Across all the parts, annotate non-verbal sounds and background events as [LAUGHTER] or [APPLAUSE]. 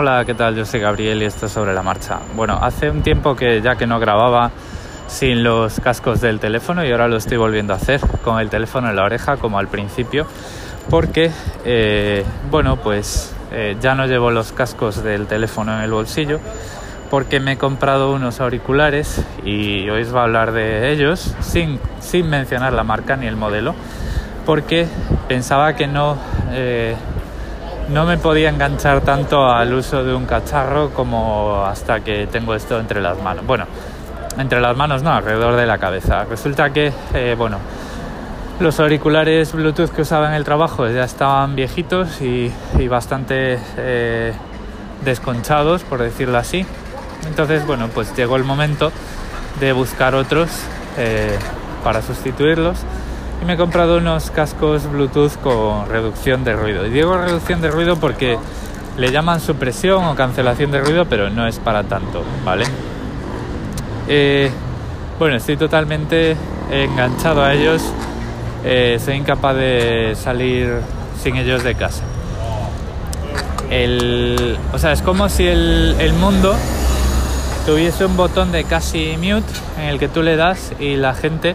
Hola, ¿qué tal? Yo soy Gabriel y esto es sobre la marcha. Bueno, hace un tiempo que ya que no grababa sin los cascos del teléfono y ahora lo estoy volviendo a hacer con el teléfono en la oreja como al principio porque, eh, bueno, pues eh, ya no llevo los cascos del teléfono en el bolsillo porque me he comprado unos auriculares y hoy os va a hablar de ellos sin, sin mencionar la marca ni el modelo porque pensaba que no... Eh, no me podía enganchar tanto al uso de un cacharro como hasta que tengo esto entre las manos. Bueno, entre las manos no, alrededor de la cabeza. Resulta que, eh, bueno, los auriculares Bluetooth que usaba en el trabajo ya estaban viejitos y, bastante eh, desconchados, por decirlo así. Entonces, bueno, pues llegó el momento de buscar otros eh, para sustituirlos y me he comprado unos cascos Bluetooth con reducción de ruido. Y digo reducción de ruido porque le llaman supresión o cancelación de ruido, pero no es para tanto, ¿vale? Eh, bueno, estoy totalmente enganchado a ellos. Eh, soy incapaz de salir sin ellos de casa. o sea, es como si el, el mundo tuviese un botón de casi mute en el que tú le das y la gente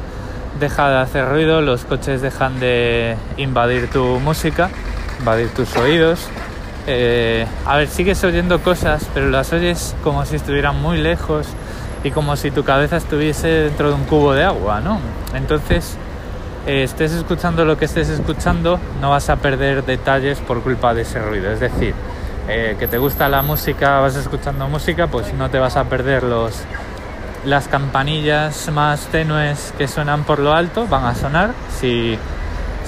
deja de hacer ruido, los coches dejan de invadir tu música, invadir tus oídos. Eh, a ver, sigues oyendo cosas, pero las oyes como si estuvieran muy lejos y como si tu cabeza estuviese dentro de un cubo de agua, ¿no? Entonces, eh, estés escuchando lo que estés escuchando, no vas a perder detalles por culpa de ese ruido. Es decir, eh, que te gusta la música, vas escuchando música, pues no te vas a perder los las campanillas más tenues que suenan por lo alto van a sonar. Si,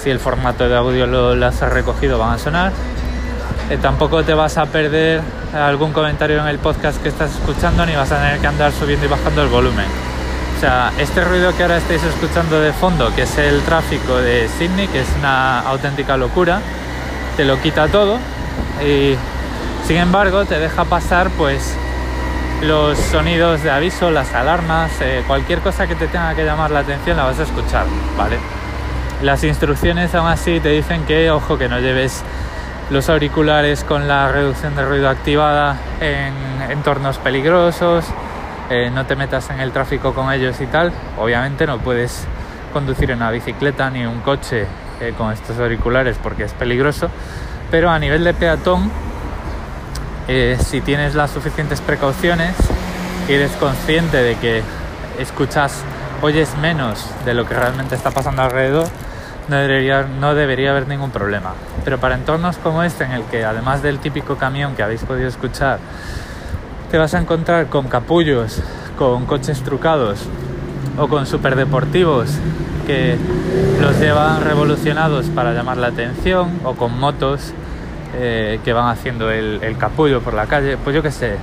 el formato de audio lo, las has recogido, van a sonar. Eh, tampoco te vas a perder algún comentario en el podcast que estás escuchando ni vas a tener que andar subiendo y bajando el volumen. O sea, este ruido que ahora estáis escuchando de fondo, que es el tráfico de Sydney, que es una auténtica locura, te lo quita todo y sin embargo te deja pasar pues los sonidos de aviso, las alarmas, eh, cualquier cosa que te tenga que llamar la atención la vas a escuchar, ¿vale? Las instrucciones aún así te dicen que, ojo, que no lleves los auriculares con la reducción de ruido activada en entornos peligrosos, eh, no te metas en el tráfico con ellos y tal. Obviamente no puedes conducir una bicicleta ni un coche eh, con estos auriculares porque es peligroso, pero a nivel de peatón eh, si tienes las suficientes precauciones y eres consciente de que escuchas, oyes menos de lo que realmente está pasando alrededor, no debería, no debería haber ningún problema. Pero para entornos como este, en el que además del típico camión que habéis podido escuchar, te vas a encontrar con capullos, con coches trucados o con superdeportivos que los llevan revolucionados para llamar la atención o con motos eh, que van haciendo el, capullo por la calle. Pues yo qué sé,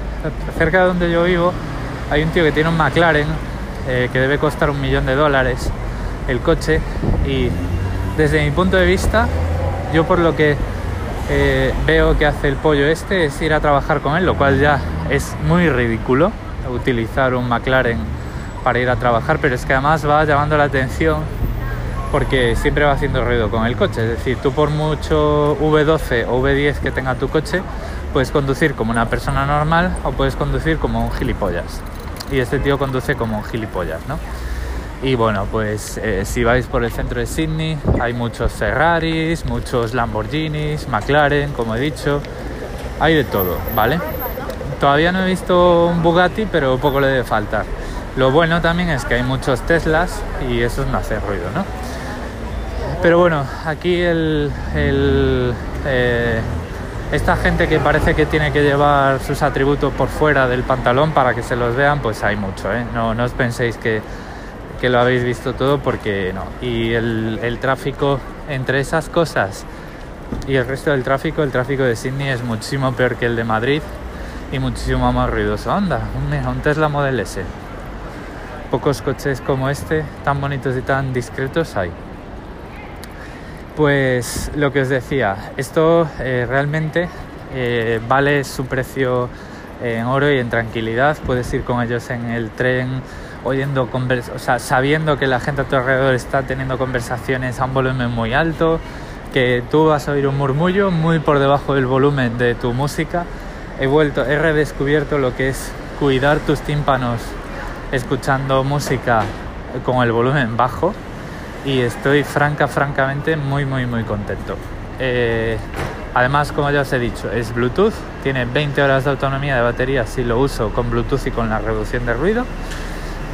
cerca de donde yo vivo hay un tío que tiene un McLaren eh, que debe costar un millón de dólares el coche y desde mi punto de vista, yo por lo que eh, veo que hace el pollo este es ir a trabajar con él, lo cual ya es muy ridículo utilizar un McLaren para ir a trabajar, pero es que además va llamando la atención porque siempre va haciendo ruido con el coche. Es decir, tú por mucho V12 o V10 que tenga tu coche, puedes conducir como una persona normal o puedes conducir como un gilipollas. Y este tío conduce como un gilipollas, ¿no? Y bueno, pues eh, si vais por el centro de Sydney, hay muchos Ferraris, muchos Lamborghinis, McLaren, como he dicho, hay de todo, ¿vale? Todavía no he visto un Bugatti, pero poco le debe faltar. Lo bueno también es que hay muchos Teslas y eso no hace ruido, ¿no? Pero bueno, aquí el, eh, esta gente que parece que tiene que llevar sus atributos por fuera del pantalón para que se los vean, pues hay mucho, ¿eh? No, os penséis que, lo habéis visto todo porque no. Y el, tráfico entre esas cosas y el resto del tráfico, el tráfico de Sydney es muchísimo peor que el de Madrid y muchísimo más ruidoso. Anda, un Tesla Model S. Pocos coches como este, tan bonitos y tan discretos hay. Pues lo que os decía, esto eh, realmente eh, vale su precio en oro y en tranquilidad. Puedes ir con ellos en el tren, oyendo o sea, sabiendo que la gente a tu alrededor está teniendo conversaciones a un volumen muy alto, que tú vas a oír un murmullo muy por debajo del volumen de tu música he vuelto, he redescubierto lo que es cuidar tus tímpanos escuchando música con el volumen bajo y estoy franca, francamente muy, muy, muy contento. Eh, además, como ya os he dicho, es Bluetooth, tiene 20 horas de autonomía de batería si lo uso con Bluetooth y con la reducción de ruido.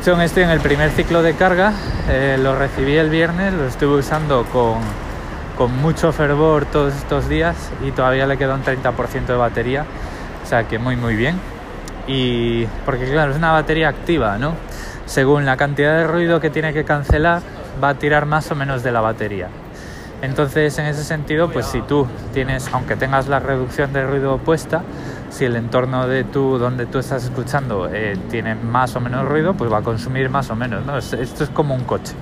Yo estoy en el primer ciclo de carga, eh, lo recibí el viernes, lo estuve usando con, con mucho fervor todos estos días y todavía le queda un 30% de batería, o sea que muy muy bien. Y porque claro, es una batería activa, ¿no? Según la cantidad de ruido que tiene que cancelar, va a tirar más o menos de la batería. Entonces, en ese sentido, pues si tú tienes, aunque tengas la reducción de ruido puesta, si el entorno de tú, donde tú estás escuchando, eh, tiene más o menos ruido, pues va a consumir más o menos. ¿no? Esto es como un coche.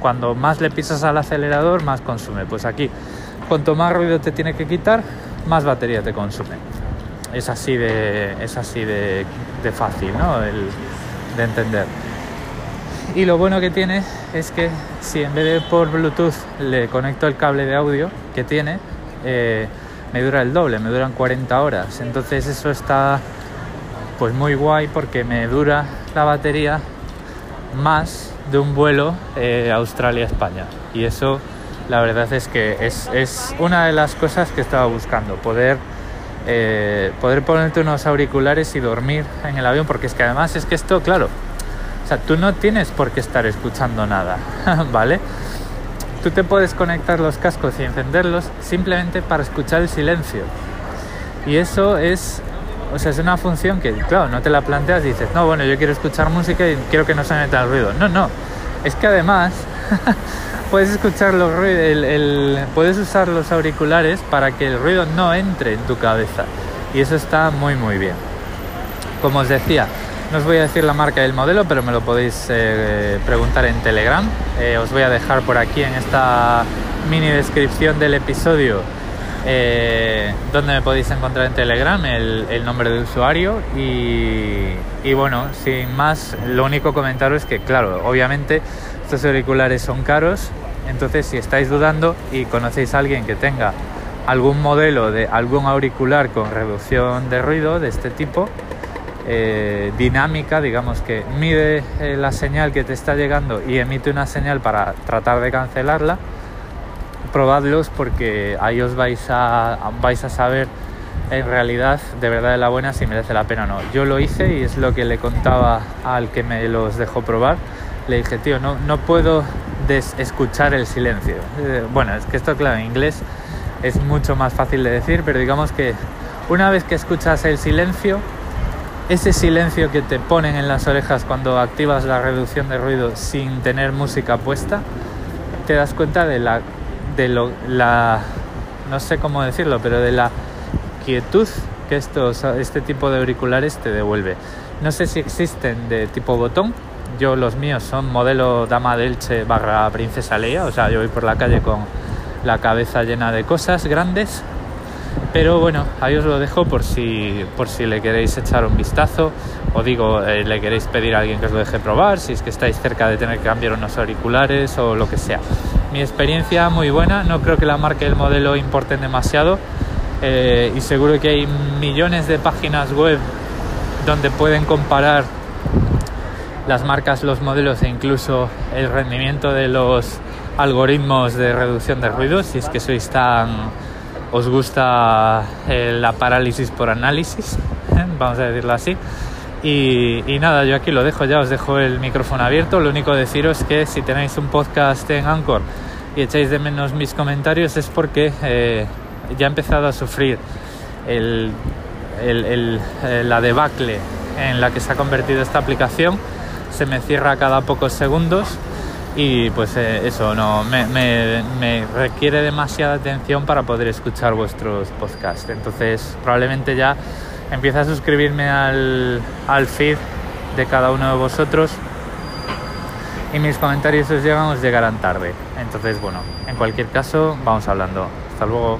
Cuando más le pisas al acelerador, más consume. Pues aquí, cuanto más ruido te tiene que quitar, más batería te consume. Es así de, es así de, fácil, ¿no? De entender. Y lo bueno que tiene es que si en vez de por Bluetooth le conecto el cable de audio que tiene, eh, me dura el doble, me duran 40 horas. Entonces eso está pues muy guay porque me dura la batería más de un vuelo eh, Australia-España. Y eso la verdad es que es, es, una de las cosas que estaba buscando, poder, eh, poder ponerte unos auriculares y dormir en el avión, porque es que además es que esto, claro, sea, tú no tienes por qué estar escuchando nada, [LAUGHS] ¿vale? Tú te puedes conectar los cascos y encenderlos simplemente para escuchar el silencio. Y eso es, o sea, es una función que, claro, no te la planteas y dices, no, bueno, yo quiero escuchar música y quiero que no se meta el ruido. No, no. Es que además [LAUGHS] puedes escuchar los ruidos, puedes usar los auriculares para que el ruido no entre en tu cabeza. Y eso está muy, muy bien. Como os decía, no os voy a decir la marca del modelo, pero me lo podéis eh, preguntar en Telegram. Eh, os voy a dejar por aquí en esta mini descripción del episodio eh, donde me podéis encontrar en Telegram el, nombre de usuario y, y, bueno, sin más, lo único comentaros es que claro, obviamente estos auriculares son caros, entonces si estáis dudando y conocéis a alguien que tenga algún modelo de algún auricular con reducción de ruido de este tipo, eh, dinámica, digamos que mide eh, la señal que te está llegando y emite una señal para tratar de cancelarla, probadlos porque ahí os vais a, vais a saber en realidad de verdad de la buena si merece la pena o no. Yo lo hice y es lo que le contaba al que me los dejó probar. Le dije, tío, no, no puedo escuchar el silencio. Eh, bueno, es que esto, claro, en inglés es mucho más fácil de decir, pero digamos que una vez que escuchas el silencio, ese silencio que te ponen en las orejas cuando activas la reducción de ruido sin tener música puesta, te das cuenta de la, de lo, la, no sé cómo decirlo, pero de la quietud que estos, este tipo de auriculares te devuelve. No sé si existen de tipo botón, yo los míos son modelo Dama Delche barra Princesa Leia, o sea, yo voy por la calle con la cabeza llena de cosas grandes pero bueno, ahí os lo dejo por si, por si le queréis echar un vistazo o digo, eh, le queréis pedir a alguien que os lo deje probar, si es que estáis cerca de tener que cambiar unos auriculares o lo que sea. Mi experiencia muy buena, no creo que la marca y el modelo importen demasiado eh, y seguro que hay millones de páginas web donde pueden comparar las marcas, los modelos e incluso el rendimiento de los algoritmos de reducción de ruido, si es que sois tan os gusta eh, la parálisis por análisis, [LAUGHS] vamos a decirlo así. Y, nada, yo aquí lo dejo ya, os dejo el micrófono abierto. Lo único deciros que si tenéis un podcast en Anchor y echáis de menos mis comentarios es porque eh, ya he empezado a sufrir el, el, eh, la debacle en la que se ha convertido esta aplicación. Se me cierra cada pocos segundos y pues eh, eso no me, requiere demasiada atención para poder escuchar vuestros podcasts. Entonces probablemente ya empiece a suscribirme al, al feed de cada uno de vosotros. Y mis comentarios os llegan os llegarán tarde. Entonces bueno en cualquier caso vamos hablando. Hasta luego